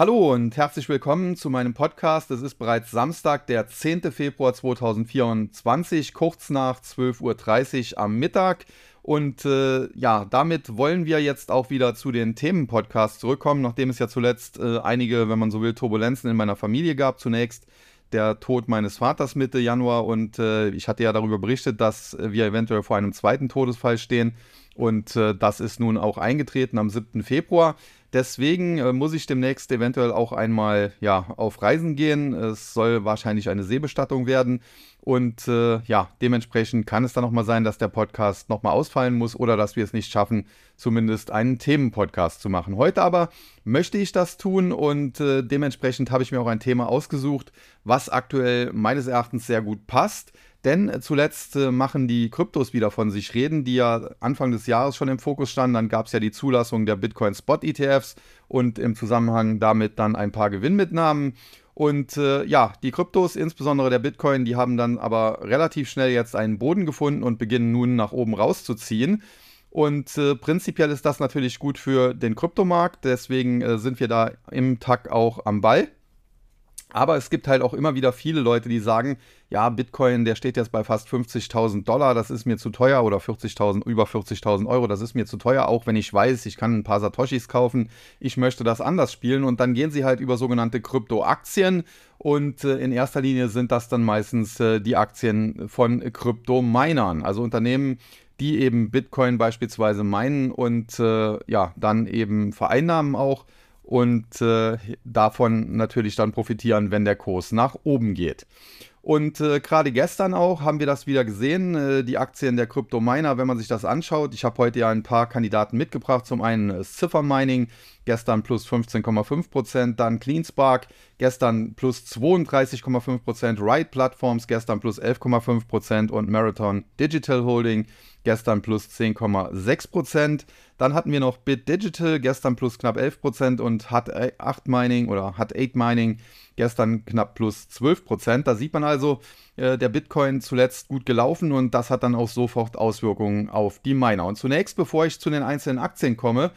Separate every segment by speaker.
Speaker 1: Hallo und herzlich willkommen zu meinem Podcast. Es ist bereits Samstag, der 10. Februar 2024, kurz nach 12.30 Uhr am Mittag. Und äh, ja, damit wollen wir jetzt auch wieder zu den Themen-Podcasts zurückkommen, nachdem es ja zuletzt äh, einige, wenn man so will, Turbulenzen in meiner Familie gab. Zunächst der Tod meines Vaters Mitte Januar und äh, ich hatte ja darüber berichtet, dass wir eventuell vor einem zweiten Todesfall stehen. Und äh, das ist nun auch eingetreten am 7. Februar. Deswegen äh, muss ich demnächst eventuell auch einmal ja, auf Reisen gehen. Es soll wahrscheinlich eine Seebestattung werden. Und äh, ja, dementsprechend kann es dann nochmal sein, dass der Podcast nochmal ausfallen muss oder dass wir es nicht schaffen, zumindest einen Themenpodcast zu machen. Heute aber möchte ich das tun und äh, dementsprechend habe ich mir auch ein Thema ausgesucht, was aktuell meines Erachtens sehr gut passt. Denn zuletzt äh, machen die Kryptos wieder von sich reden, die ja Anfang des Jahres schon im Fokus standen. Dann gab es ja die Zulassung der Bitcoin Spot ETFs und im Zusammenhang damit dann ein paar Gewinnmitnahmen. Und äh, ja, die Kryptos, insbesondere der Bitcoin, die haben dann aber relativ schnell jetzt einen Boden gefunden und beginnen nun nach oben rauszuziehen. Und äh, prinzipiell ist das natürlich gut für den Kryptomarkt, deswegen äh, sind wir da im Tag auch am Ball. Aber es gibt halt auch immer wieder viele Leute, die sagen, ja, Bitcoin, der steht jetzt bei fast 50.000 Dollar, das ist mir zu teuer oder 40.000, über 40.000 Euro, das ist mir zu teuer, auch wenn ich weiß, ich kann ein paar Satoshis kaufen, ich möchte das anders spielen und dann gehen sie halt über sogenannte Kryptoaktien und äh, in erster Linie sind das dann meistens äh, die Aktien von Kryptominern, also Unternehmen, die eben Bitcoin beispielsweise meinen und äh, ja, dann eben vereinnahmen auch und äh, davon natürlich dann profitieren, wenn der Kurs nach oben geht. Und äh, gerade gestern auch haben wir das wieder gesehen, äh, die Aktien der Kryptominer, wenn man sich das anschaut. Ich habe heute ja ein paar Kandidaten mitgebracht. Zum einen äh, Cipher Mining, gestern plus 15,5%, dann CleanSpark, gestern plus 32,5%, Ride Platforms, gestern plus 11,5% und Marathon Digital Holding, gestern plus 10,6%. Dann hatten wir noch Bit Digital, gestern plus knapp 11% und hat 8 Mining oder hat 8 Mining gestern knapp plus 12%. Da sieht man also, äh, der Bitcoin zuletzt gut gelaufen und das hat dann auch sofort Auswirkungen auf die Miner. Und zunächst, bevor ich zu den einzelnen Aktien komme,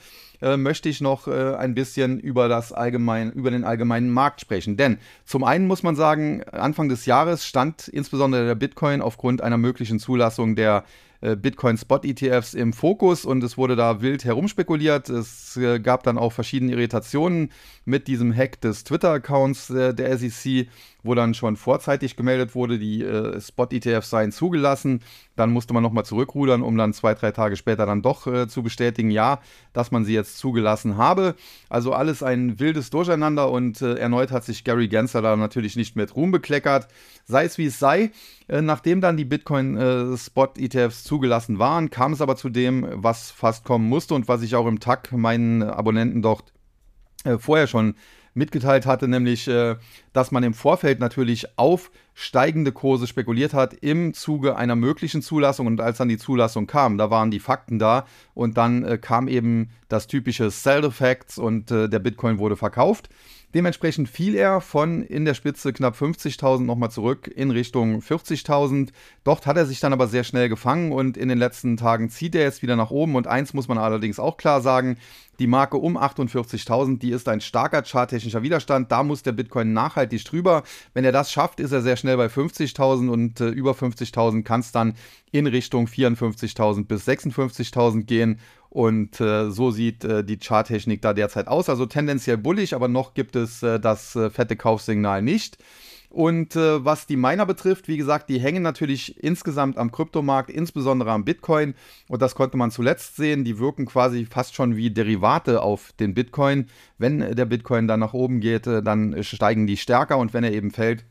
Speaker 1: äh, möchte ich noch äh, ein bisschen über, das allgemein, über den allgemeinen Markt sprechen. Denn zum einen muss man sagen, Anfang des Jahres stand insbesondere der Bitcoin aufgrund einer möglichen Zulassung der äh, Bitcoin Spot ETFs im Fokus und es wurde da wild herumspekuliert. Es äh, gab dann auch verschiedene Irritationen mit diesem Hack des Twitter-Accounts der SEC, wo dann schon vorzeitig gemeldet wurde, die Spot-ETFs seien zugelassen. Dann musste man nochmal zurückrudern, um dann zwei, drei Tage später dann doch äh, zu bestätigen, ja, dass man sie jetzt zugelassen habe. Also alles ein wildes Durcheinander und äh, erneut hat sich Gary Gensler da natürlich nicht mit Ruhm bekleckert. Sei es wie es sei, äh, nachdem dann die Bitcoin-Spot-ETFs zugelassen waren, kam es aber zu dem, was fast kommen musste und was ich auch im Tag meinen Abonnenten dort äh, vorher schon mitgeteilt hatte, nämlich, äh, dass man im Vorfeld natürlich auf steigende Kurse spekuliert hat im Zuge einer möglichen Zulassung. Und als dann die Zulassung kam, da waren die Fakten da und dann äh, kam eben das typische Sell Effects und äh, der Bitcoin wurde verkauft. Dementsprechend fiel er von in der Spitze knapp 50.000 nochmal zurück in Richtung 40.000. Dort hat er sich dann aber sehr schnell gefangen und in den letzten Tagen zieht er jetzt wieder nach oben. Und eins muss man allerdings auch klar sagen, die Marke um 48.000, die ist ein starker charttechnischer Widerstand. Da muss der Bitcoin nachhaltig drüber. Wenn er das schafft, ist er sehr schnell bei 50.000 und äh, über 50.000 kann es dann in Richtung 54.000 bis 56.000 gehen. Und äh, so sieht äh, die Charttechnik da derzeit aus. Also tendenziell bullig, aber noch gibt es äh, das äh, fette Kaufsignal nicht. Und äh, was die Miner betrifft, wie gesagt, die hängen natürlich insgesamt am Kryptomarkt, insbesondere am Bitcoin. Und das konnte man zuletzt sehen. Die wirken quasi fast schon wie Derivate auf den Bitcoin. Wenn der Bitcoin dann nach oben geht, äh, dann steigen die stärker und wenn er eben fällt,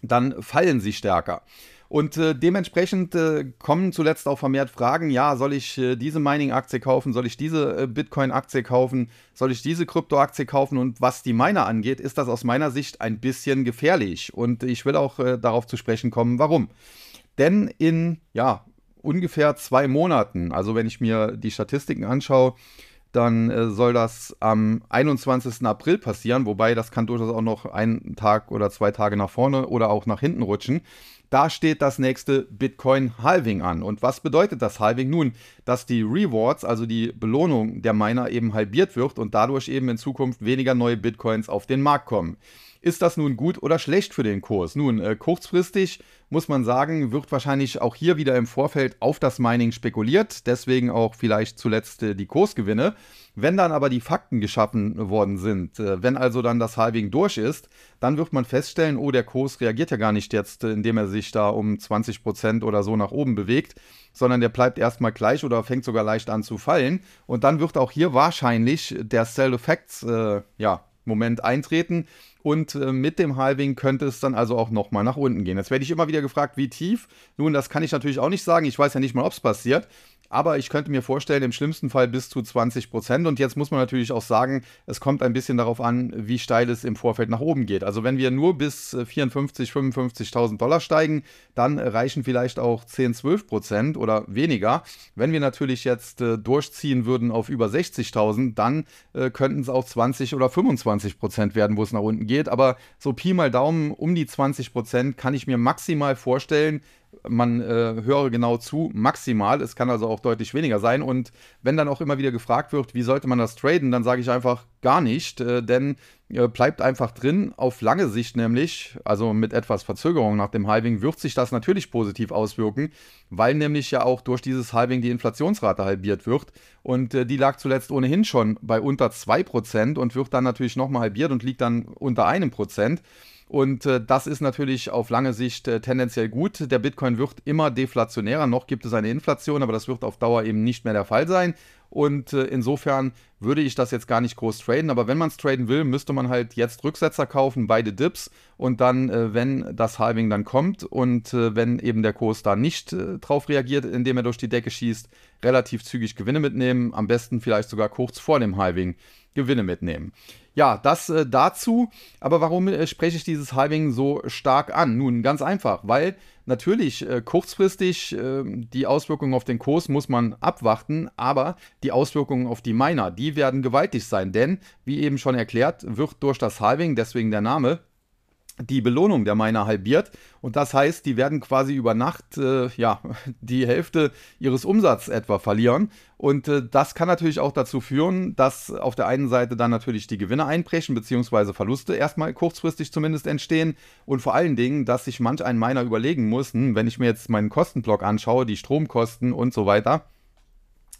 Speaker 1: dann fallen sie stärker. Und äh, dementsprechend äh, kommen zuletzt auch vermehrt Fragen, ja, soll ich äh, diese Mining-Aktie kaufen, soll ich diese äh, Bitcoin-Aktie kaufen, soll ich diese Krypto-Aktie kaufen? Und was die Miner angeht, ist das aus meiner Sicht ein bisschen gefährlich. Und ich will auch äh, darauf zu sprechen kommen, warum. Denn in, ja, ungefähr zwei Monaten, also wenn ich mir die Statistiken anschaue, dann äh, soll das am 21. April passieren, wobei das kann durchaus auch noch einen Tag oder zwei Tage nach vorne oder auch nach hinten rutschen. Da steht das nächste Bitcoin-Halving an. Und was bedeutet das Halving? Nun, dass die Rewards, also die Belohnung der Miner eben halbiert wird und dadurch eben in Zukunft weniger neue Bitcoins auf den Markt kommen. Ist das nun gut oder schlecht für den Kurs? Nun, äh, kurzfristig muss man sagen, wird wahrscheinlich auch hier wieder im Vorfeld auf das Mining spekuliert, deswegen auch vielleicht zuletzt äh, die Kursgewinne. Wenn dann aber die Fakten geschaffen worden sind, äh, wenn also dann das Halving durch ist, dann wird man feststellen, oh, der Kurs reagiert ja gar nicht jetzt, äh, indem er sich da um 20% oder so nach oben bewegt, sondern der bleibt erstmal gleich oder fängt sogar leicht an zu fallen. Und dann wird auch hier wahrscheinlich der Sell Effects äh, ja, Moment eintreten. Und äh, mit dem Halving könnte es dann also auch nochmal nach unten gehen. Jetzt werde ich immer wieder gefragt, wie tief. Nun, das kann ich natürlich auch nicht sagen. Ich weiß ja nicht mal, ob es passiert. Aber ich könnte mir vorstellen, im schlimmsten Fall bis zu 20 Prozent. Und jetzt muss man natürlich auch sagen, es kommt ein bisschen darauf an, wie steil es im Vorfeld nach oben geht. Also wenn wir nur bis 54, 55.000 Dollar steigen, dann reichen vielleicht auch 10, 12 Prozent oder weniger. Wenn wir natürlich jetzt äh, durchziehen würden auf über 60.000, dann äh, könnten es auch 20 oder 25 Prozent werden, wo es nach unten geht. Aber so Pi mal Daumen um die 20 Prozent kann ich mir maximal vorstellen, man äh, höre genau zu, maximal. Es kann also auch deutlich weniger sein. Und wenn dann auch immer wieder gefragt wird, wie sollte man das traden, dann sage ich einfach gar nicht, äh, denn äh, bleibt einfach drin. Auf lange Sicht nämlich, also mit etwas Verzögerung nach dem Halving, wird sich das natürlich positiv auswirken, weil nämlich ja auch durch dieses Halving die Inflationsrate halbiert wird. Und äh, die lag zuletzt ohnehin schon bei unter 2% und wird dann natürlich nochmal halbiert und liegt dann unter einem Prozent. Und äh, das ist natürlich auf lange Sicht äh, tendenziell gut. Der Bitcoin wird immer deflationärer. Noch gibt es eine Inflation, aber das wird auf Dauer eben nicht mehr der Fall sein. Und äh, insofern würde ich das jetzt gar nicht groß traden. Aber wenn man es traden will, müsste man halt jetzt Rücksetzer kaufen, beide Dips. Und dann, äh, wenn das Halving dann kommt und äh, wenn eben der Kurs da nicht äh, drauf reagiert, indem er durch die Decke schießt, relativ zügig Gewinne mitnehmen. Am besten vielleicht sogar kurz vor dem Halving Gewinne mitnehmen. Ja, das äh, dazu. Aber warum äh, spreche ich dieses Halving so stark an? Nun, ganz einfach, weil natürlich äh, kurzfristig ähm, die Auswirkungen auf den Kurs muss man abwarten, aber die Auswirkungen auf die Miner, die werden gewaltig sein. Denn, wie eben schon erklärt, wird durch das Halving, deswegen der Name, die Belohnung der Miner halbiert. Und das heißt, die werden quasi über Nacht äh, ja, die Hälfte ihres Umsatzes etwa verlieren. Und äh, das kann natürlich auch dazu führen, dass auf der einen Seite dann natürlich die Gewinne einbrechen, beziehungsweise Verluste erstmal kurzfristig zumindest entstehen. Und vor allen Dingen, dass sich manch ein Miner überlegen muss, hm, wenn ich mir jetzt meinen Kostenblock anschaue, die Stromkosten und so weiter,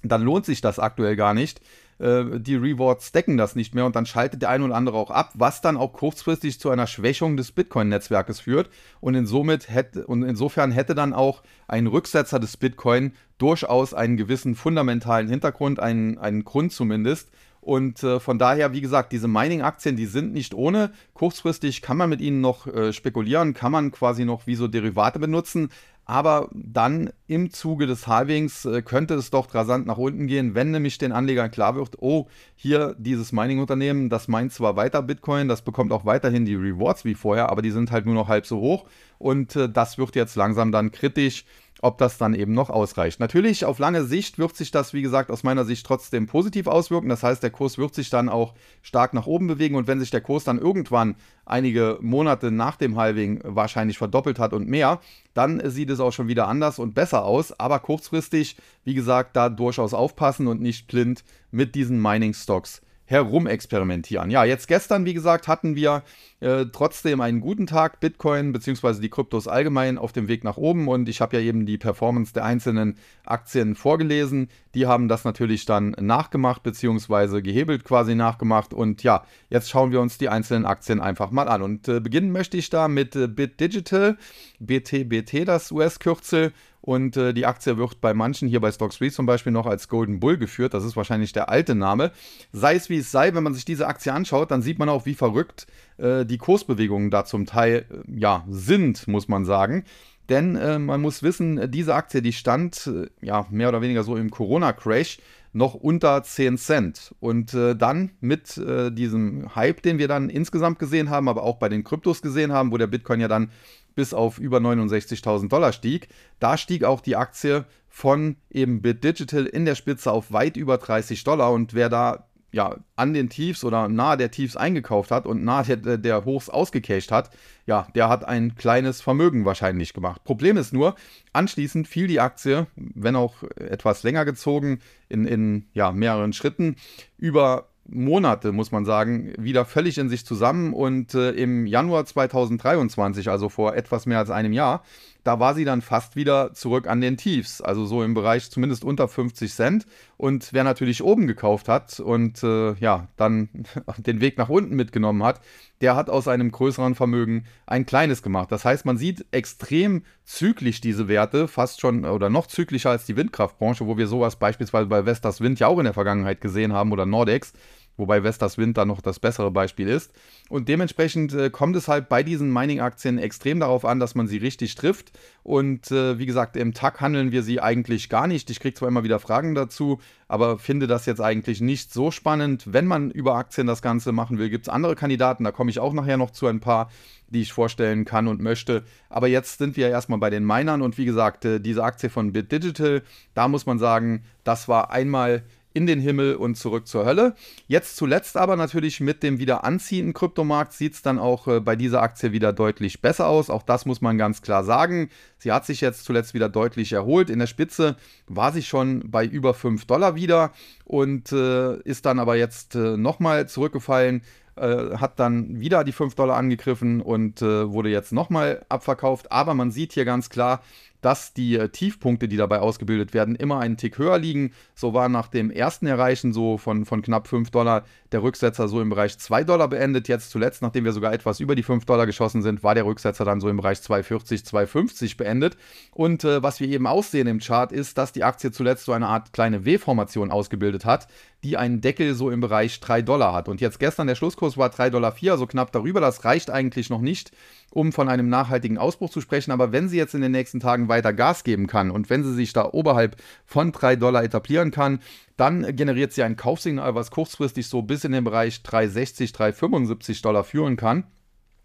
Speaker 1: dann lohnt sich das aktuell gar nicht äh, die Rewards decken das nicht mehr und dann schaltet der eine oder andere auch ab, was dann auch kurzfristig zu einer Schwächung des Bitcoin-Netzwerkes führt. Und, insomit hätte, und insofern hätte dann auch ein Rücksetzer des Bitcoin durchaus einen gewissen fundamentalen Hintergrund, einen, einen Grund zumindest. Und äh, von daher, wie gesagt, diese Mining-Aktien, die sind nicht ohne. Kurzfristig kann man mit ihnen noch äh, spekulieren, kann man quasi noch wie so Derivate benutzen. Aber dann im Zuge des Halvings äh, könnte es doch rasant nach unten gehen, wenn nämlich den Anlegern klar wird, oh, hier dieses Mining-Unternehmen, das meint zwar weiter Bitcoin, das bekommt auch weiterhin die Rewards wie vorher, aber die sind halt nur noch halb so hoch. Und äh, das wird jetzt langsam dann kritisch ob das dann eben noch ausreicht. Natürlich, auf lange Sicht wird sich das, wie gesagt, aus meiner Sicht trotzdem positiv auswirken. Das heißt, der Kurs wird sich dann auch stark nach oben bewegen und wenn sich der Kurs dann irgendwann einige Monate nach dem Halving wahrscheinlich verdoppelt hat und mehr, dann sieht es auch schon wieder anders und besser aus. Aber kurzfristig, wie gesagt, da durchaus aufpassen und nicht blind mit diesen Mining-Stocks herumexperimentieren. Ja, jetzt gestern, wie gesagt, hatten wir äh, trotzdem einen guten Tag. Bitcoin bzw. die Kryptos allgemein auf dem Weg nach oben und ich habe ja eben die Performance der einzelnen Aktien vorgelesen. Die haben das natürlich dann nachgemacht bzw. gehebelt quasi nachgemacht und ja, jetzt schauen wir uns die einzelnen Aktien einfach mal an und äh, beginnen möchte ich da mit äh, Bit Digital, BTBT das US-Kürzel und äh, die Aktie wird bei manchen, hier bei Stocks 3 zum Beispiel, noch als Golden Bull geführt. Das ist wahrscheinlich der alte Name. Sei es wie es sei, wenn man sich diese Aktie anschaut, dann sieht man auch, wie verrückt äh, die Kursbewegungen da zum Teil äh, ja, sind, muss man sagen. Denn äh, man muss wissen, diese Aktie, die stand äh, ja mehr oder weniger so im Corona-Crash noch unter 10 Cent. Und äh, dann mit äh, diesem Hype, den wir dann insgesamt gesehen haben, aber auch bei den Kryptos gesehen haben, wo der Bitcoin ja dann bis auf über 69.000 Dollar stieg. Da stieg auch die Aktie von eben Bit Digital in der Spitze auf weit über 30 Dollar und wer da ja, an den Tiefs oder nahe der Tiefs eingekauft hat und nahe der, der Hochs ausgecashed hat, ja, der hat ein kleines Vermögen wahrscheinlich gemacht. Problem ist nur, anschließend fiel die Aktie, wenn auch etwas länger gezogen, in, in ja, mehreren Schritten, über Monate, muss man sagen, wieder völlig in sich zusammen und äh, im Januar 2023, also vor etwas mehr als einem Jahr, da war sie dann fast wieder zurück an den Tiefs, also so im Bereich zumindest unter 50 Cent. Und wer natürlich oben gekauft hat und äh, ja, dann den Weg nach unten mitgenommen hat, der hat aus einem größeren Vermögen ein kleines gemacht. Das heißt, man sieht extrem zyklisch diese Werte, fast schon oder noch zyklischer als die Windkraftbranche, wo wir sowas beispielsweise bei Vestas Wind ja auch in der Vergangenheit gesehen haben oder Nordex wobei Vestas Wind da noch das bessere Beispiel ist. Und dementsprechend äh, kommt es halt bei diesen Mining-Aktien extrem darauf an, dass man sie richtig trifft. Und äh, wie gesagt, im Tag handeln wir sie eigentlich gar nicht. Ich kriege zwar immer wieder Fragen dazu, aber finde das jetzt eigentlich nicht so spannend. Wenn man über Aktien das Ganze machen will, gibt es andere Kandidaten. Da komme ich auch nachher noch zu ein paar, die ich vorstellen kann und möchte. Aber jetzt sind wir erstmal bei den Minern. Und wie gesagt, äh, diese Aktie von Bit Digital, da muss man sagen, das war einmal in den Himmel und zurück zur Hölle. Jetzt zuletzt aber natürlich mit dem wieder anziehenden Kryptomarkt sieht es dann auch äh, bei dieser Aktie wieder deutlich besser aus. Auch das muss man ganz klar sagen. Sie hat sich jetzt zuletzt wieder deutlich erholt. In der Spitze war sie schon bei über 5 Dollar wieder und äh, ist dann aber jetzt äh, nochmal zurückgefallen äh, hat dann wieder die 5 Dollar angegriffen und äh, wurde jetzt nochmal abverkauft. Aber man sieht hier ganz klar, dass die äh, Tiefpunkte, die dabei ausgebildet werden, immer einen Tick höher liegen. So war nach dem ersten Erreichen so von, von knapp 5 Dollar der Rücksetzer so im Bereich 2 Dollar beendet. Jetzt zuletzt, nachdem wir sogar etwas über die 5 Dollar geschossen sind, war der Rücksetzer dann so im Bereich 2,40, 2,50 beendet. Und äh, was wir eben aussehen im Chart ist, dass die Aktie zuletzt so eine Art kleine W-Formation ausgebildet hat, die einen Deckel so im Bereich 3 Dollar hat. Und jetzt gestern der Schlusskurs war 3,04 Dollar, also knapp darüber. Das reicht eigentlich noch nicht, um von einem nachhaltigen Ausbruch zu sprechen. Aber wenn sie jetzt in den nächsten Tagen weiter Gas geben kann und wenn sie sich da oberhalb von 3 Dollar etablieren kann, dann generiert sie ein Kaufsignal, was kurzfristig so bis in den Bereich 360, 375 Dollar führen kann.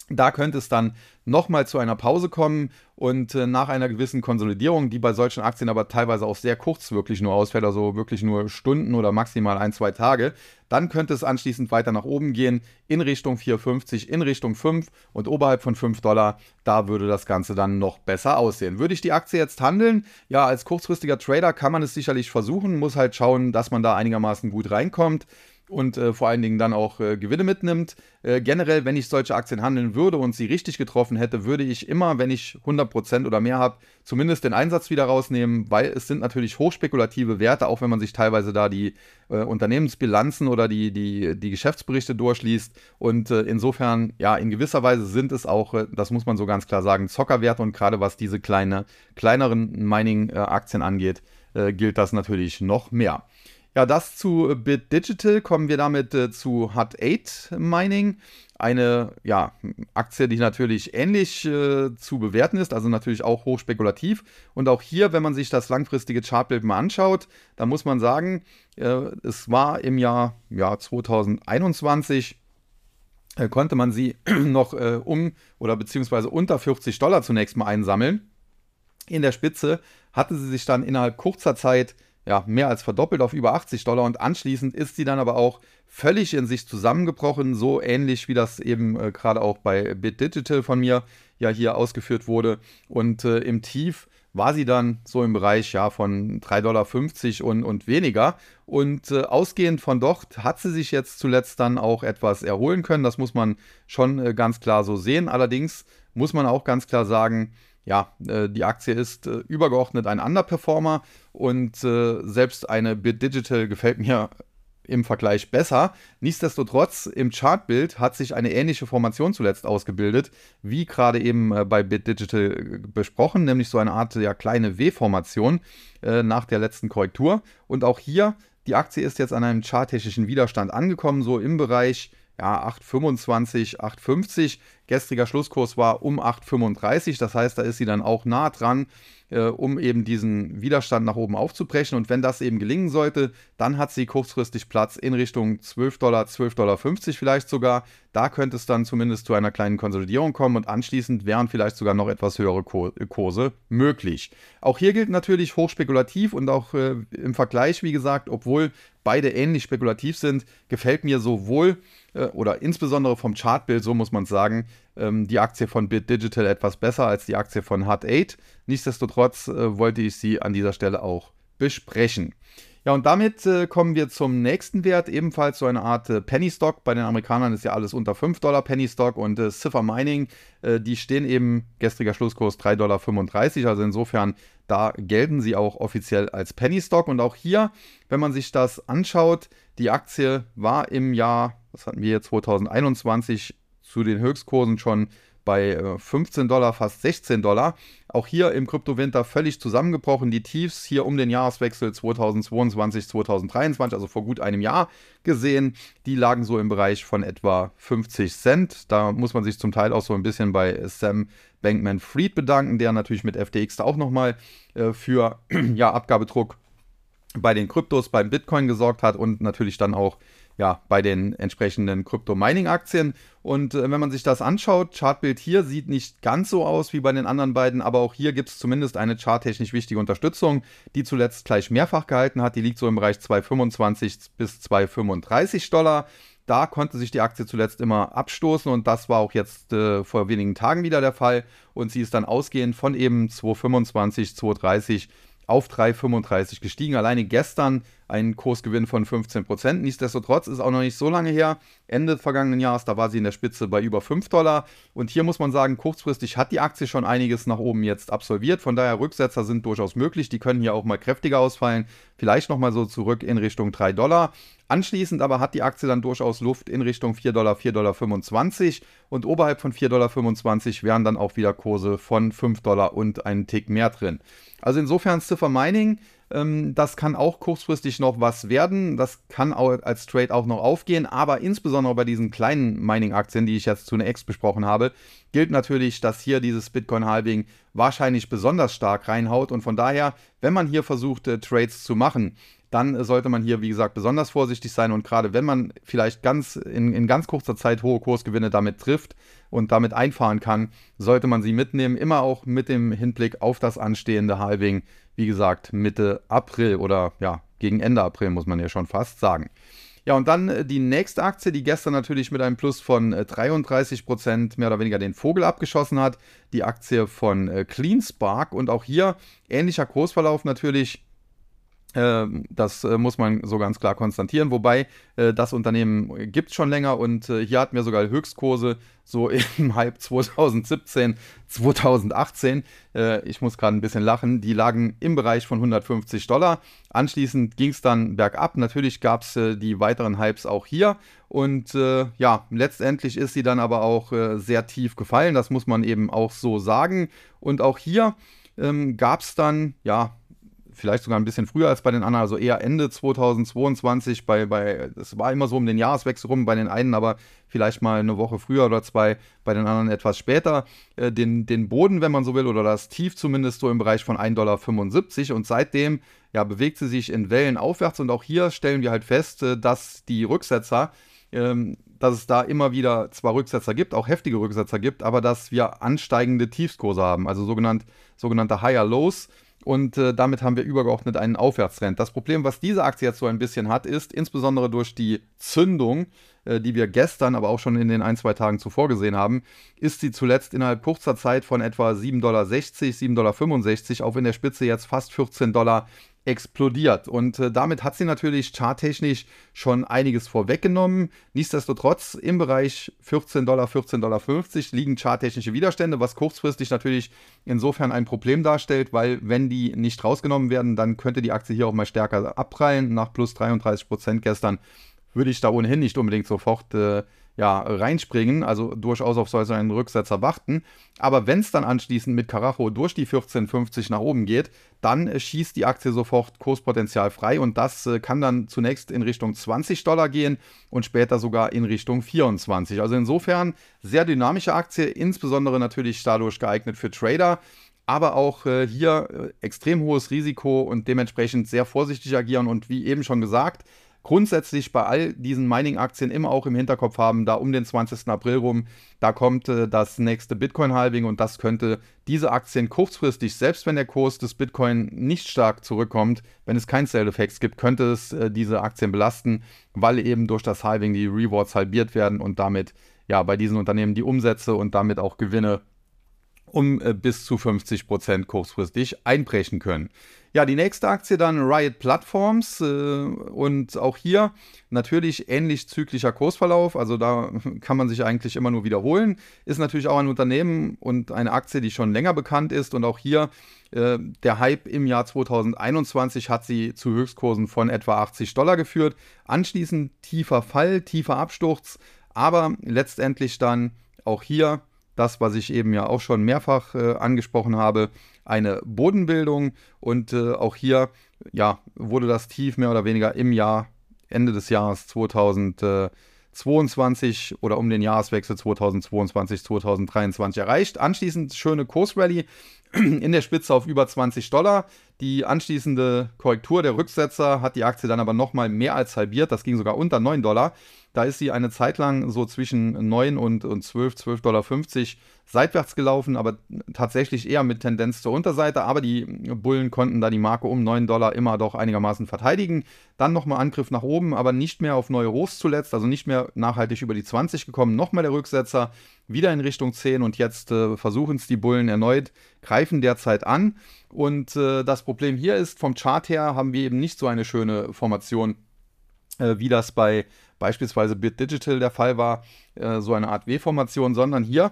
Speaker 1: Da könnte es dann nochmal zu einer Pause kommen und äh, nach einer gewissen Konsolidierung, die bei solchen Aktien aber teilweise auch sehr kurz wirklich nur ausfällt, also wirklich nur Stunden oder maximal ein, zwei Tage, dann könnte es anschließend weiter nach oben gehen in Richtung 4,50, in Richtung 5 und oberhalb von 5 Dollar, da würde das Ganze dann noch besser aussehen. Würde ich die Aktie jetzt handeln? Ja, als kurzfristiger Trader kann man es sicherlich versuchen, muss halt schauen, dass man da einigermaßen gut reinkommt und äh, vor allen Dingen dann auch äh, Gewinne mitnimmt. Äh, generell, wenn ich solche Aktien handeln würde und sie richtig getroffen hätte, würde ich immer, wenn ich 100% oder mehr habe, zumindest den Einsatz wieder rausnehmen, weil es sind natürlich hochspekulative Werte, auch wenn man sich teilweise da die äh, Unternehmensbilanzen oder die, die, die Geschäftsberichte durchliest. Und äh, insofern, ja, in gewisser Weise sind es auch, äh, das muss man so ganz klar sagen, Zockerwerte und gerade was diese kleine, kleineren Mining-Aktien angeht, gilt das natürlich noch mehr. Ja, das zu Bit Digital. Kommen wir damit äh, zu Hut 8 Mining. Eine ja, Aktie, die natürlich ähnlich äh, zu bewerten ist, also natürlich auch hochspekulativ. Und auch hier, wenn man sich das langfristige Chartbild mal anschaut, dann muss man sagen, äh, es war im Jahr ja, 2021 äh, konnte man sie noch äh, um oder beziehungsweise unter 40 Dollar zunächst mal einsammeln. In der Spitze hatte sie sich dann innerhalb kurzer Zeit ja, mehr als verdoppelt auf über 80 Dollar und anschließend ist sie dann aber auch völlig in sich zusammengebrochen, so ähnlich wie das eben äh, gerade auch bei Bit Digital von mir ja hier ausgeführt wurde. Und äh, im Tief war sie dann so im Bereich ja von 3,50 Dollar und, und weniger. Und äh, ausgehend von dort hat sie sich jetzt zuletzt dann auch etwas erholen können. Das muss man schon äh, ganz klar so sehen. Allerdings muss man auch ganz klar sagen, ja, äh, die Aktie ist äh, übergeordnet ein Underperformer und äh, selbst eine Bit Digital gefällt mir im Vergleich besser. Nichtsdestotrotz, im Chartbild hat sich eine ähnliche Formation zuletzt ausgebildet, wie gerade eben bei Bit Digital besprochen, nämlich so eine Art ja, kleine W-Formation nach der letzten Korrektur. Und auch hier, die Aktie ist jetzt an einem charttechnischen Widerstand angekommen, so im Bereich ja, 8,25, 8,50. Gestriger Schlusskurs war um 8,35. Das heißt, da ist sie dann auch nah dran. äh, um eben diesen Widerstand nach oben aufzubrechen. Und wenn das eben gelingen sollte, dann hat sie kurzfristig Platz in Richtung 12 Dollar, 12,50 Dollar vielleicht sogar. Da könnte es dann zumindest zu einer kleinen Konsolidierung kommen und anschließend wären vielleicht sogar noch etwas höhere Kurse möglich. Auch hier gilt natürlich hochspekulativ und auch äh, im Vergleich, wie gesagt, obwohl beide ähnlich spekulativ sind, gefällt mir sowohl äh, oder insbesondere vom Chartbild, so muss man sagen, ähm, die Aktie von Bit Digital etwas besser als die Aktie von Hut 8. Nichtsdestotrotz äh, wollte ich sie an dieser Stelle auch besprechen. Ja, und damit äh, kommen wir zum nächsten Wert, ebenfalls so eine Art äh, Penny Stock. Bei den Amerikanern ist ja alles unter 5 Dollar Penny Stock und äh, Cipher Mining, äh, die stehen eben, gestriger Schlusskurs 3,35 Dollar. Also insofern, da gelten sie auch offiziell als Penny Stock. Und auch hier, wenn man sich das anschaut, die Aktie war im Jahr, was hatten wir jetzt, 2021 zu den Höchstkursen schon bei 15 äh, Dollar, fast 16 Dollar. Auch hier im Kryptowinter völlig zusammengebrochen. Die Tiefs hier um den Jahreswechsel 2022, 2023, also vor gut einem Jahr gesehen, die lagen so im Bereich von etwa 50 Cent. Da muss man sich zum Teil auch so ein bisschen bei Sam Bankman Fried bedanken, der natürlich mit FTX da auch nochmal äh, für ja, Abgabedruck bei den Kryptos, beim Bitcoin gesorgt hat und natürlich dann auch ja, bei den entsprechenden Krypto-Mining-Aktien. Und äh, wenn man sich das anschaut, Chartbild hier sieht nicht ganz so aus wie bei den anderen beiden, aber auch hier gibt es zumindest eine charttechnisch wichtige Unterstützung, die zuletzt gleich mehrfach gehalten hat. Die liegt so im Bereich 2,25 bis 2,35 Dollar. Da konnte sich die Aktie zuletzt immer abstoßen und das war auch jetzt äh, vor wenigen Tagen wieder der Fall. Und sie ist dann ausgehend von eben 2,25, 2,30 auf 3,35 gestiegen. Alleine gestern ein Kursgewinn von 15%. Nichtsdestotrotz ist auch noch nicht so lange her. Ende vergangenen Jahres, da war sie in der Spitze bei über 5 Dollar. Und hier muss man sagen, kurzfristig hat die Aktie schon einiges nach oben jetzt absolviert. Von daher Rücksetzer sind durchaus möglich. Die können hier auch mal kräftiger ausfallen. Vielleicht nochmal so zurück in Richtung 3 Dollar. Anschließend aber hat die Aktie dann durchaus Luft in Richtung 4 Dollar, 4,25 Dollar und oberhalb von 4,25 Dollar wären dann auch wieder Kurse von 5 Dollar und einen Tick mehr drin. Also insofern Cipher Mining das kann auch kurzfristig noch was werden. Das kann auch als Trade auch noch aufgehen. Aber insbesondere bei diesen kleinen Mining-Aktien, die ich jetzt zunächst besprochen habe, gilt natürlich, dass hier dieses Bitcoin-Halving wahrscheinlich besonders stark reinhaut. Und von daher, wenn man hier versucht, äh, Trades zu machen, dann sollte man hier, wie gesagt, besonders vorsichtig sein. Und gerade wenn man vielleicht ganz in, in ganz kurzer Zeit hohe Kursgewinne damit trifft und damit einfahren kann, sollte man sie mitnehmen. Immer auch mit dem Hinblick auf das anstehende Halving wie gesagt, Mitte April oder ja, gegen Ende April muss man ja schon fast sagen. Ja, und dann äh, die nächste Aktie, die gestern natürlich mit einem Plus von 33% äh, Prozent mehr oder weniger den Vogel abgeschossen hat. Die Aktie von äh, CleanSpark. Und auch hier ähnlicher Kursverlauf natürlich das äh, muss man so ganz klar konstatieren. Wobei äh, das Unternehmen gibt es schon länger und äh, hier hatten wir sogar Höchstkurse so im Hype 2017, 2018. ich muss gerade ein bisschen lachen. Die lagen im Bereich von 150 Dollar. Anschließend ging es dann bergab. Natürlich gab es die weiteren Hypes auch hier. Und ja, letztendlich ist sie dann aber auch sehr tief gefallen. Das muss man eben auch so sagen. Und auch hier ähm, gab es dann, ja, vielleicht sogar ein bisschen früher als bei den anderen, also eher Ende 2022. Bei, bei, es war immer so um den Jahreswechsel rum bei den einen, aber vielleicht mal eine Woche früher oder zwei, bei den anderen etwas später. Äh, den, den Boden, wenn man so will, oder das Tief zumindest so im Bereich von 1,75 Dollar. Und seitdem ja, bewegt sie sich in Wellen aufwärts. Und auch hier stellen wir halt fest, äh, dass die Rücksetzer ähm, dass es da immer wieder zwar Rücksetzer gibt, auch heftige Rücksetzer gibt, aber dass wir ansteigende Tiefskurse haben, also sogenannt, sogenannte Higher Lows und äh, damit haben wir übergeordnet einen Aufwärtstrend. Das Problem, was diese Aktie jetzt so ein bisschen hat, ist insbesondere durch die Zündung, äh, die wir gestern, aber auch schon in den ein, zwei Tagen zuvor gesehen haben, ist sie zuletzt innerhalb kurzer Zeit von etwa 7,60 Dollar, 7,65 Dollar auf in der Spitze jetzt fast 14 Dollar explodiert. Und äh, damit hat sie natürlich charttechnisch schon einiges vorweggenommen. Nichtsdestotrotz im Bereich 14 Dollar, 14,50 Dollar liegen charttechnische Widerstände, was kurzfristig natürlich insofern ein Problem darstellt, weil wenn die nicht rausgenommen werden, dann könnte die Aktie hier auch mal stärker abprallen. Nach plus 33 Prozent gestern würde ich da ohnehin nicht unbedingt sofort äh, ja, reinspringen, also durchaus auf solch einen Rücksetzer warten. Aber wenn es dann anschließend mit Karacho durch die 14,50 nach oben geht, dann äh, schießt die Aktie sofort Kurspotenzial frei und das äh, kann dann zunächst in Richtung 20 Dollar gehen und später sogar in Richtung 24. Also insofern sehr dynamische Aktie, insbesondere natürlich dadurch geeignet für Trader. aber auch äh, hier äh, extrem hohes Risiko und dementsprechend sehr vorsichtig agieren und wie eben schon gesagt, grundsätzlich bei all diesen Mining-Aktien immer auch im Hinterkopf haben, da um den 20. April rum, da kommt äh, das nächste Bitcoin-Halving und das könnte diese Aktien kurzfristig, selbst wenn der Kurs des Bitcoin nicht stark zurückkommt, wenn es kein Sale-Effekt gibt, könnte es äh, diese Aktien belasten, weil eben durch das Halving die Rewards halbiert werden und damit ja bei diesen Unternehmen die Umsätze und damit auch Gewinne um äh, bis zu 50 Prozent kurzfristig einbrechen können. Ja, die nächste Aktie dann Riot Platforms äh, und auch hier natürlich ähnlich zyklischer Kursverlauf, also da kann man sich eigentlich immer nur wiederholen. Ist natürlich auch ein Unternehmen und eine Aktie, die schon länger bekannt ist und auch hier äh, der Hype im Jahr 2021 hat sie zu Höchstkursen von etwa 80 Dollar geführt. Anschließend tiefer Fall, tiefer Absturz, aber letztendlich dann auch hier das, was ich eben ja auch schon mehrfach äh, angesprochen habe, eine Bodenbildung und äh, auch hier ja, wurde das Tief mehr oder weniger im Jahr, Ende des Jahres 2022 oder um den Jahreswechsel 2022, 2023 erreicht. Anschließend schöne Kursrallye in der Spitze auf über 20 Dollar. Die anschließende Korrektur der Rücksetzer hat die Aktie dann aber nochmal mehr als halbiert. Das ging sogar unter 9 Dollar. Da ist sie eine Zeit lang so zwischen 9 und, und 12, 12,50 Dollar seitwärts gelaufen, aber tatsächlich eher mit Tendenz zur Unterseite. Aber die Bullen konnten da die Marke um 9 Dollar immer doch einigermaßen verteidigen. Dann nochmal Angriff nach oben, aber nicht mehr auf neue Hochs zuletzt, also nicht mehr nachhaltig über die 20 gekommen. Nochmal der Rücksetzer, wieder in Richtung 10 und jetzt äh, versuchen es die Bullen erneut, greifen derzeit an. Und äh, das Problem hier ist, vom Chart her haben wir eben nicht so eine schöne Formation, äh, wie das bei beispielsweise Bit Digital der Fall war, äh, so eine Art W-Formation, sondern hier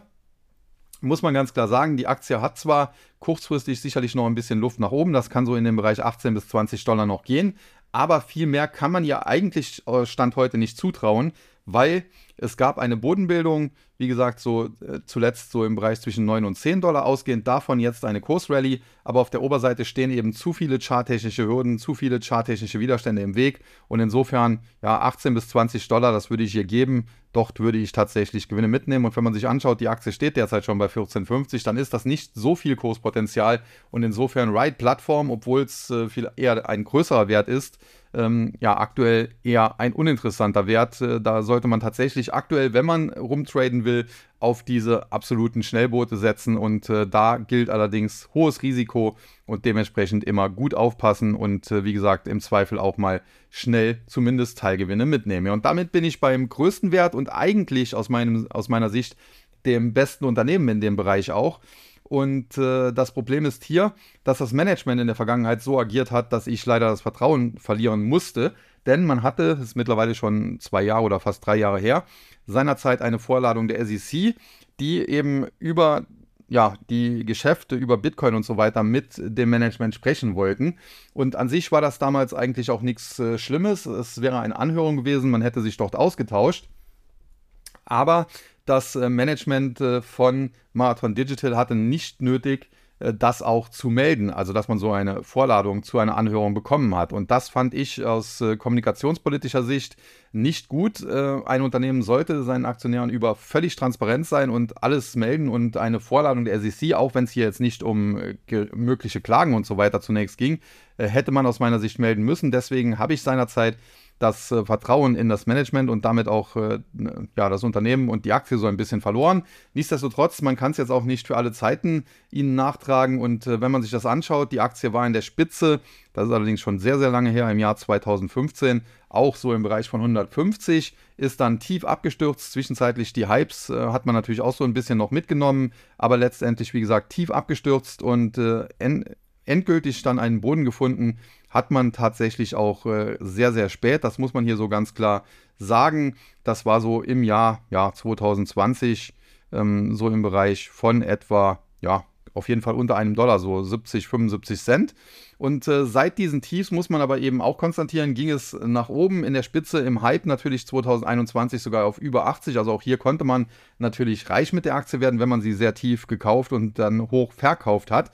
Speaker 1: muss man ganz klar sagen, die Aktie hat zwar kurzfristig sicherlich noch ein bisschen Luft nach oben, das kann so in dem Bereich 18 bis 20 Dollar noch gehen, aber viel mehr kann man ja eigentlich äh, Stand heute nicht zutrauen, weil es gab eine Bodenbildung, wie gesagt, so äh, zuletzt so im Bereich zwischen 9 und 10 Dollar ausgehend, davon jetzt eine Kursrallye, aber auf der Oberseite stehen eben zu viele charttechnische Hürden, zu viele charttechnische Widerstände im Weg. Und insofern, ja, 18 bis 20 Dollar, das würde ich hier geben, dort würde ich tatsächlich Gewinne mitnehmen. Und wenn man sich anschaut, die Aktie steht derzeit schon bei 14,50, dann ist das nicht so viel Kurspotenzial. Und insofern Ride Plattform, obwohl es äh, viel eher ein größerer Wert ist, ähm, ja, aktuell eher ein uninteressanter Wert. Äh, da sollte man tatsächlich aktuell, wenn man rumtraden will, auf diese absoluten Schnellboote setzen und äh, da gilt allerdings hohes Risiko und dementsprechend immer gut aufpassen und äh, wie gesagt im Zweifel auch mal schnell zumindest Teilgewinne mitnehmen. Und damit bin ich beim größten Wert und eigentlich aus, meinem, aus meiner Sicht dem besten Unternehmen in dem Bereich auch. Und äh, das Problem ist hier, dass das Management in der Vergangenheit so agiert hat, dass ich leider das Vertrauen verlieren musste. Denn man hatte, das ist mittlerweile schon zwei Jahre oder fast drei Jahre her, seinerzeit eine Vorladung der SEC, die eben über ja, die Geschäfte über Bitcoin und so weiter mit dem Management sprechen wollten. Und an sich war das damals eigentlich auch nichts äh, Schlimmes. Es wäre eine Anhörung gewesen, man hätte sich dort ausgetauscht. Aber das äh, Management äh, von Marathon Digital hatte nicht nötig, äh, das auch zu melden, also dass man so eine Vorladung zu einer Anhörung bekommen hat. Und das fand ich aus kommunikationspolitischer Sicht nicht gut. Ein Unternehmen sollte seinen Aktionären über völlig transparent sein und alles melden und eine Vorladung der SEC, auch wenn es hier jetzt nicht um mögliche Klagen und so weiter zunächst ging, hätte man aus meiner Sicht melden müssen. Deswegen habe ich seinerzeit das äh, Vertrauen in das Management und damit auch äh, ja, das Unternehmen und die Aktie so ein bisschen verloren. Nichtsdestotrotz, man kann es jetzt auch nicht für alle Zeiten ihnen nachtragen und äh, wenn man sich das anschaut, die Aktie war in der Spitze, das ist allerdings schon sehr, sehr lange her, im Jahr 2015, auch so im Bereich von 150, ist dann tief abgestürzt. Zwischenzeitlich die Hypes äh, hat man natürlich auch so ein bisschen noch mitgenommen, aber letztendlich, wie gesagt, tief abgestürzt und äh, endgültig dann einen Boden gefunden, hat man tatsächlich auch äh, sehr, sehr spät. Das muss man hier so ganz klar sagen. Das war so im Jahr ja, 2020, ähm, so im Bereich von etwa, ja, auf jeden Fall unter einem Dollar, so 70, 75 Cent. Und äh, seit diesen Tiefs muss man aber eben auch konstatieren, ging es nach oben in der Spitze im Hype natürlich 2021 sogar auf über 80. Also auch hier konnte man natürlich reich mit der Aktie werden, wenn man sie sehr tief gekauft und dann hoch verkauft hat.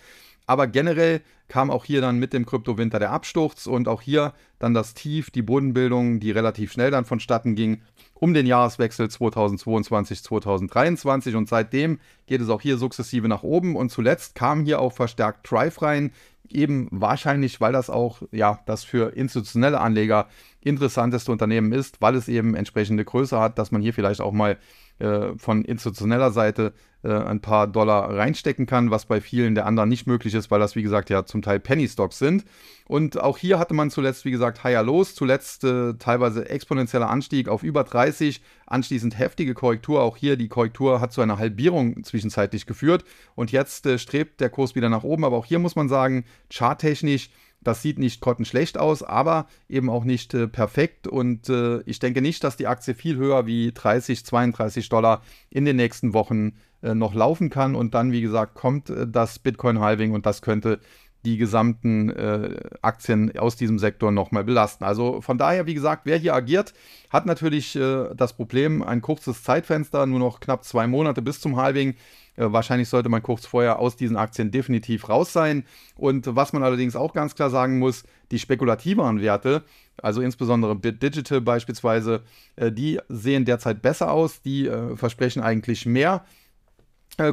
Speaker 1: Aber generell kam auch hier dann mit dem Kryptowinter der Absturz und auch hier dann das Tief, die Bodenbildung, die relativ schnell dann vonstatten ging, um den Jahreswechsel 2022-2023 und seitdem geht es auch hier sukzessive nach oben. Und zuletzt kam hier auch verstärkt Drive rein, eben wahrscheinlich, weil das auch ja das für institutionelle Anleger interessanteste Unternehmen ist, weil es eben entsprechende Größe hat, dass man hier vielleicht auch mal äh, von institutioneller Seite äh, ein paar Dollar reinstecken kann, was bei vielen der anderen nicht möglich ist, weil das, wie gesagt, ja zum Teil Penny Stocks sind. Und auch hier hatte man zuletzt, wie gesagt, higher los, zuletzt äh, teilweise exponentieller Anstieg auf über 30, anschließend heftige Korrektur. Auch hier die Korrektur hat zu einer Halbierung zwischenzeitlich geführt und jetzt äh, strebt der Kurs wieder nach oben. Aber auch hier muss man sagen, charttechnisch das sieht nicht grottenschlecht aus, aber eben auch nicht äh, perfekt. Und äh, ich denke nicht, dass die Aktie viel höher wie 30, 32 Dollar in den nächsten Wochen äh, noch laufen kann. Und dann, wie gesagt, kommt äh, das Bitcoin-Halving und das könnte die gesamten äh, Aktien aus diesem Sektor nochmal belasten. Also von daher, wie gesagt, wer hier agiert, hat natürlich äh, das Problem, ein kurzes Zeitfenster, nur noch knapp zwei Monate bis zum Halving. Äh, wahrscheinlich sollte man kurz vorher aus diesen Aktien definitiv raus sein. Und was man allerdings auch ganz klar sagen muss, die spekulativeren Werte, also insbesondere Bit Digital beispielsweise, äh, die sehen derzeit besser aus, die äh, versprechen eigentlich mehr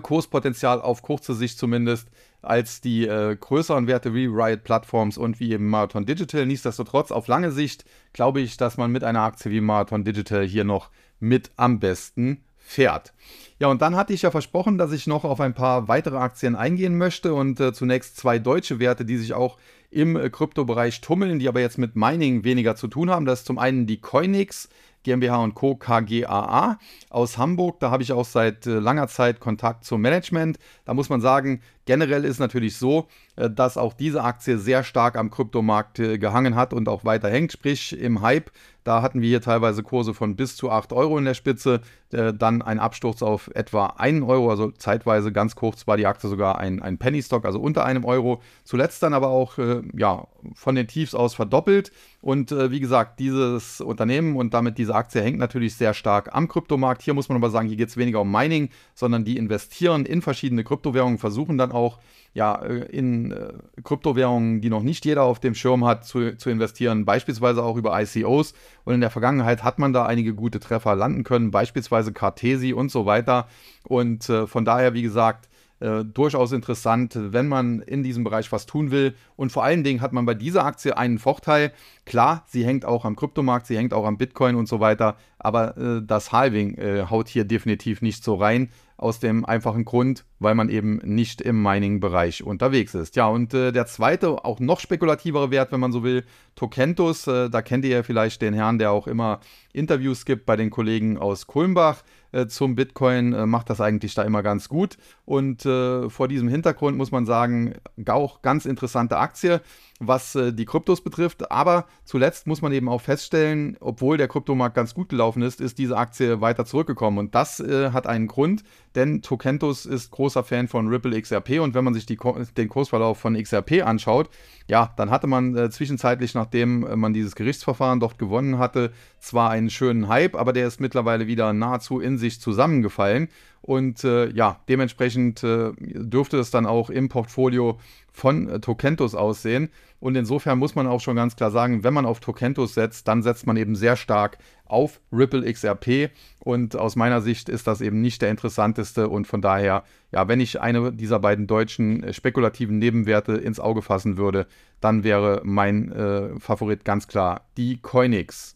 Speaker 1: Kurspotenzial auf kurze Sicht zumindest als die äh, größeren Werte wie Riot Platforms und wie eben Marathon Digital. Nichtsdestotrotz, auf lange Sicht glaube ich, dass man mit einer Aktie wie Marathon Digital hier noch mit am besten fährt. Ja, und dann hatte ich ja versprochen, dass ich noch auf ein paar weitere Aktien eingehen möchte und äh, zunächst zwei deutsche Werte, die sich auch im äh, Kryptobereich tummeln, die aber jetzt mit Mining weniger zu tun haben. Das ist zum einen die Coinix. GmbH und Co. KGAA aus Hamburg. Da habe ich auch seit äh, langer Zeit Kontakt zum Management. Da muss man sagen, generell ist natürlich so, äh, dass auch diese Aktie sehr stark am Kryptomarkt äh, gehangen hat und auch weiter hängt. Sprich, im Hype da hatten wir hier teilweise Kurse von bis zu 8 Euro in der Spitze, äh, dann ein Absturz auf etwa 1 Euro, also zeitweise ganz kurz war die Aktie sogar ein, ein Penny Stock, also unter einem Euro. Zuletzt dann aber auch äh, ja, von den Tiefs aus verdoppelt. Und äh, wie gesagt, dieses Unternehmen und damit diese Aktie hängt natürlich sehr stark am Kryptomarkt. Hier muss man aber sagen, hier geht es weniger um Mining, sondern die investieren in verschiedene Kryptowährungen, versuchen dann auch ja, äh, in äh, Kryptowährungen, die noch nicht jeder auf dem Schirm hat, zu, zu investieren, beispielsweise auch über ICOs. Und in der Vergangenheit hat man da einige gute Treffer landen können, beispielsweise Cartesi und so weiter. Und äh, von daher, wie gesagt, äh, durchaus interessant, wenn man in diesem Bereich was tun will. Und vor allen Dingen hat man bei dieser Aktie einen Vorteil. Klar, sie hängt auch am Kryptomarkt, sie hängt auch am Bitcoin und so weiter, aber äh, das Halving äh, haut hier definitiv nicht so rein. Aus dem einfachen Grund, weil man eben nicht im Mining-Bereich unterwegs ist. Ja, und äh, der zweite, auch noch spekulativere Wert, wenn man so will, Tokentus. Äh, da kennt ihr ja vielleicht den Herrn, der auch immer Interviews gibt bei den Kollegen aus Kulmbach äh, zum Bitcoin, äh, macht das eigentlich da immer ganz gut. Und äh, vor diesem Hintergrund muss man sagen, auch ganz interessante Aktie was äh, die Kryptos betrifft. Aber zuletzt muss man eben auch feststellen, obwohl der Kryptomarkt ganz gut gelaufen ist, ist diese Aktie weiter zurückgekommen. Und das äh, hat einen Grund, denn Tokentos ist großer Fan von Ripple XRP. Und wenn man sich die, den Kursverlauf von XRP anschaut, ja, dann hatte man äh, zwischenzeitlich, nachdem äh, man dieses Gerichtsverfahren dort gewonnen hatte, zwar einen schönen Hype, aber der ist mittlerweile wieder nahezu in sich zusammengefallen. Und äh, ja, dementsprechend äh, dürfte es dann auch im Portfolio von äh, Tokentos aussehen. Und insofern muss man auch schon ganz klar sagen, wenn man auf Tokentos setzt, dann setzt man eben sehr stark auf Ripple XRP. Und aus meiner Sicht ist das eben nicht der interessanteste. Und von daher, ja, wenn ich eine dieser beiden deutschen äh, spekulativen Nebenwerte ins Auge fassen würde, dann wäre mein äh, Favorit ganz klar die Coinix.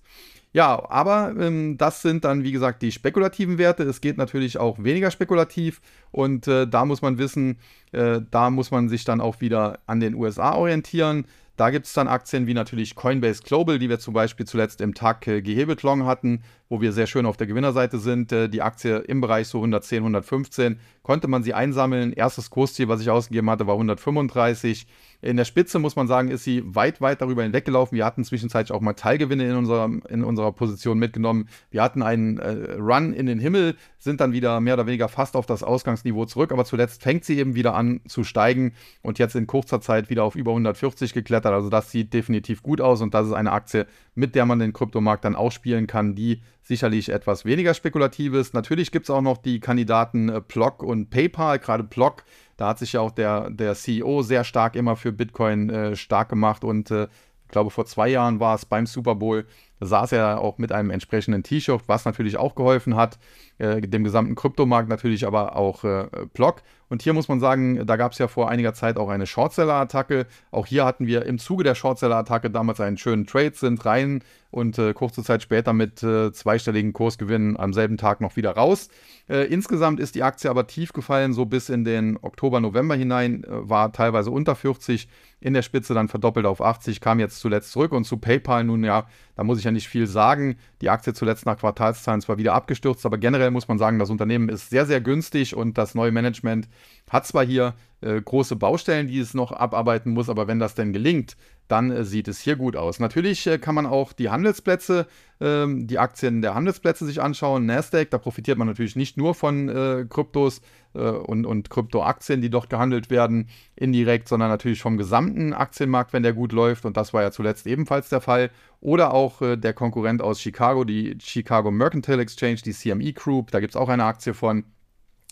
Speaker 1: Ja, aber ähm, das sind dann, wie gesagt, die spekulativen Werte. Es geht natürlich auch weniger spekulativ und äh, da muss man wissen, äh, da muss man sich dann auch wieder an den USA orientieren. Da gibt es dann Aktien wie natürlich Coinbase Global, die wir zum Beispiel zuletzt im Tag äh, gehebelt long hatten, wo wir sehr schön auf der Gewinnerseite sind. Äh, die Aktie im Bereich so 110, 115 konnte man sie einsammeln. Erstes Kursziel, was ich ausgegeben hatte, war 135. In der Spitze muss man sagen, ist sie weit, weit darüber hinweggelaufen. Wir hatten zwischenzeitlich auch mal Teilgewinne in unserer, in unserer Position mitgenommen. Wir hatten einen äh, Run in den Himmel, sind dann wieder mehr oder weniger fast auf das Ausgangsniveau zurück, aber zuletzt fängt sie eben wieder an zu steigen und jetzt in kurzer Zeit wieder auf über 140 geklettert. Also das sieht definitiv gut aus und das ist eine Aktie, mit der man den Kryptomarkt dann ausspielen kann, die sicherlich etwas weniger spekulativ ist. Natürlich gibt es auch noch die Kandidaten äh, Block und PayPal, gerade Block Da hat sich ja auch der, der CEO sehr stark immer für Bitcoin äh, stark gemacht und äh, ich glaube, vor zwei Jahren war es beim Super Bowl, saß er auch mit einem entsprechenden T-Shirt, was natürlich auch geholfen hat, äh, dem gesamten Kryptomarkt natürlich, aber auch äh, Block. Und hier muss man sagen, da gab es ja vor einiger Zeit auch eine Shortseller-Attacke. Auch hier hatten wir im Zuge der Shortseller-Attacke damals einen schönen Trade, sind rein und äh, kurze Zeit später mit äh, zweistelligen Kursgewinnen am selben Tag noch wieder raus. Äh, insgesamt ist die Aktie aber tief gefallen, so bis in den Oktober, November hinein, äh, war teilweise unter 40, in der Spitze dann verdoppelt auf 80, kam jetzt zuletzt zurück und zu PayPal nun ja, da muss ich ja nicht viel sagen. Die Aktie zuletzt nach Quartalszahlen zwar wieder abgestürzt, aber generell muss man sagen, das Unternehmen ist sehr, sehr günstig und das neue Management hat zwar hier äh, große Baustellen, die es noch abarbeiten muss, aber wenn das denn gelingt, dann äh, sieht es hier gut aus. Natürlich äh, kann man auch die Handelsplätze, ähm, die Aktien der Handelsplätze sich anschauen. Nasdaq, da profitiert man natürlich nicht nur von äh, Kryptos und, und Kryptoaktien, die dort gehandelt werden, indirekt, sondern natürlich vom gesamten Aktienmarkt, wenn der gut läuft. Und das war ja zuletzt ebenfalls der Fall. Oder auch der Konkurrent aus Chicago, die Chicago Mercantile Exchange, die CME Group, da gibt es auch eine Aktie von,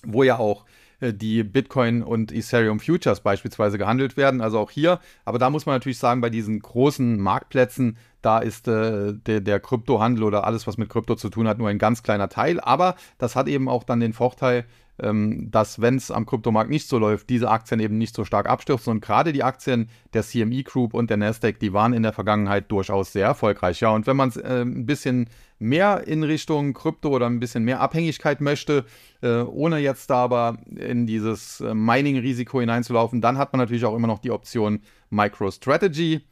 Speaker 1: wo ja auch die Bitcoin und Ethereum Futures beispielsweise gehandelt werden. Also auch hier. Aber da muss man natürlich sagen, bei diesen großen Marktplätzen, da ist äh, der, der Kryptohandel oder alles, was mit Krypto zu tun hat, nur ein ganz kleiner Teil. Aber das hat eben auch dann den Vorteil, dass, wenn es am Kryptomarkt nicht so läuft, diese Aktien eben nicht so stark abstürzen. Und gerade die Aktien der CME Group und der Nasdaq, die waren in der Vergangenheit durchaus sehr erfolgreich. Ja, und wenn man es äh, ein bisschen mehr in Richtung Krypto oder ein bisschen mehr Abhängigkeit möchte, äh, ohne jetzt da aber in dieses äh, Mining-Risiko hineinzulaufen, dann hat man natürlich auch immer noch die Option MicroStrategy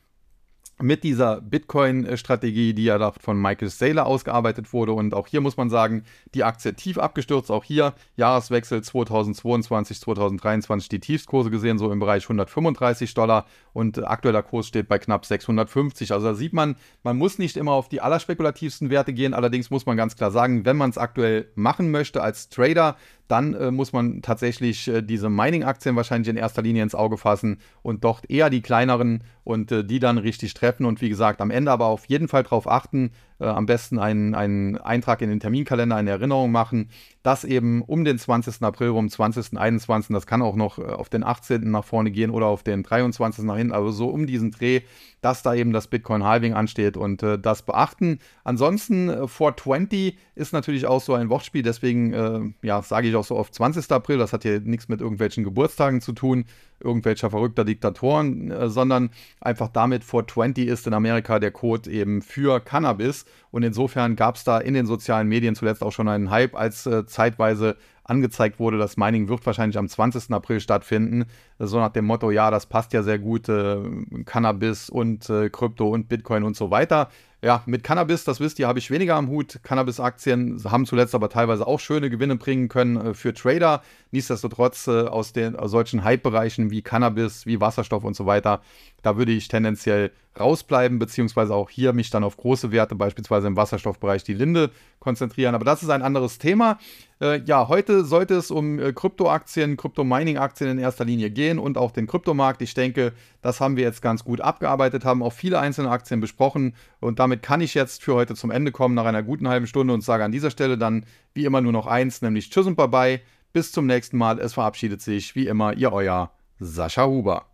Speaker 1: mit dieser Bitcoin-Strategie, die ja von Michael Saylor ausgearbeitet wurde. Und auch hier muss man sagen, die Aktie tief abgestürzt. Auch hier Jahreswechsel 2022, 2023 die Tiefstkurse gesehen, so im Bereich 135 Dollar. Und aktueller Kurs steht bei knapp 650. Also da sieht man, man muss nicht immer auf die allerspekulativsten Werte gehen. Allerdings muss man ganz klar sagen, wenn man es aktuell machen möchte als Trader, dann äh, muss man tatsächlich äh, diese Mining-Aktien wahrscheinlich in erster Linie ins Auge fassen und dort eher die kleineren und äh, die dann richtig treffen. Und wie gesagt, am Ende aber auf jeden Fall darauf achten, äh, am besten einen, einen Eintrag in den Terminkalender, eine Erinnerung machen, dass eben um den 20. April rum, 20., 21., das kann auch noch äh, auf den 18. nach vorne gehen oder auf den 23. nach hinten, also so um diesen Dreh, dass da eben das Bitcoin-Halving ansteht und äh, das beachten. Ansonsten, äh, 420 ist natürlich auch so ein Wortspiel, deswegen äh, ja, sage ich auch so oft 20. April, das hat hier nichts mit irgendwelchen Geburtstagen zu tun, irgendwelcher verrückter Diktatoren, äh, sondern einfach damit 420 ist in Amerika der Code eben für Cannabis und insofern gab es da in den sozialen Medien zuletzt auch schon einen Hype, als äh, zeitweise angezeigt wurde, das Mining wird wahrscheinlich am 20. April stattfinden. So nach dem Motto, ja, das passt ja sehr gut, äh, Cannabis und äh, Krypto und Bitcoin und so weiter. Ja, mit Cannabis, das wisst ihr, habe ich weniger am Hut. Cannabis-Aktien haben zuletzt aber teilweise auch schöne Gewinne bringen können äh, für Trader. Nichtsdestotrotz äh, aus den aus solchen Hype-Bereichen wie Cannabis, wie Wasserstoff und so weiter, da würde ich tendenziell rausbleiben, beziehungsweise auch hier mich dann auf große Werte, beispielsweise im Wasserstoffbereich die Linde, konzentrieren. Aber das ist ein anderes Thema. Äh, ja, heute sollte es um äh, Kryptoaktien, Krypto-Mining-Aktien in erster Linie gehen und auch den Kryptomarkt. Ich denke, das haben wir jetzt ganz gut abgearbeitet, haben auch viele einzelne Aktien besprochen und damit kann ich jetzt für heute zum Ende kommen nach einer guten halben Stunde und sage an dieser Stelle dann wie immer nur noch eins, nämlich Tschüss und Bye-bye. Bis zum nächsten Mal. Es verabschiedet sich wie immer Ihr euer Sascha Huber.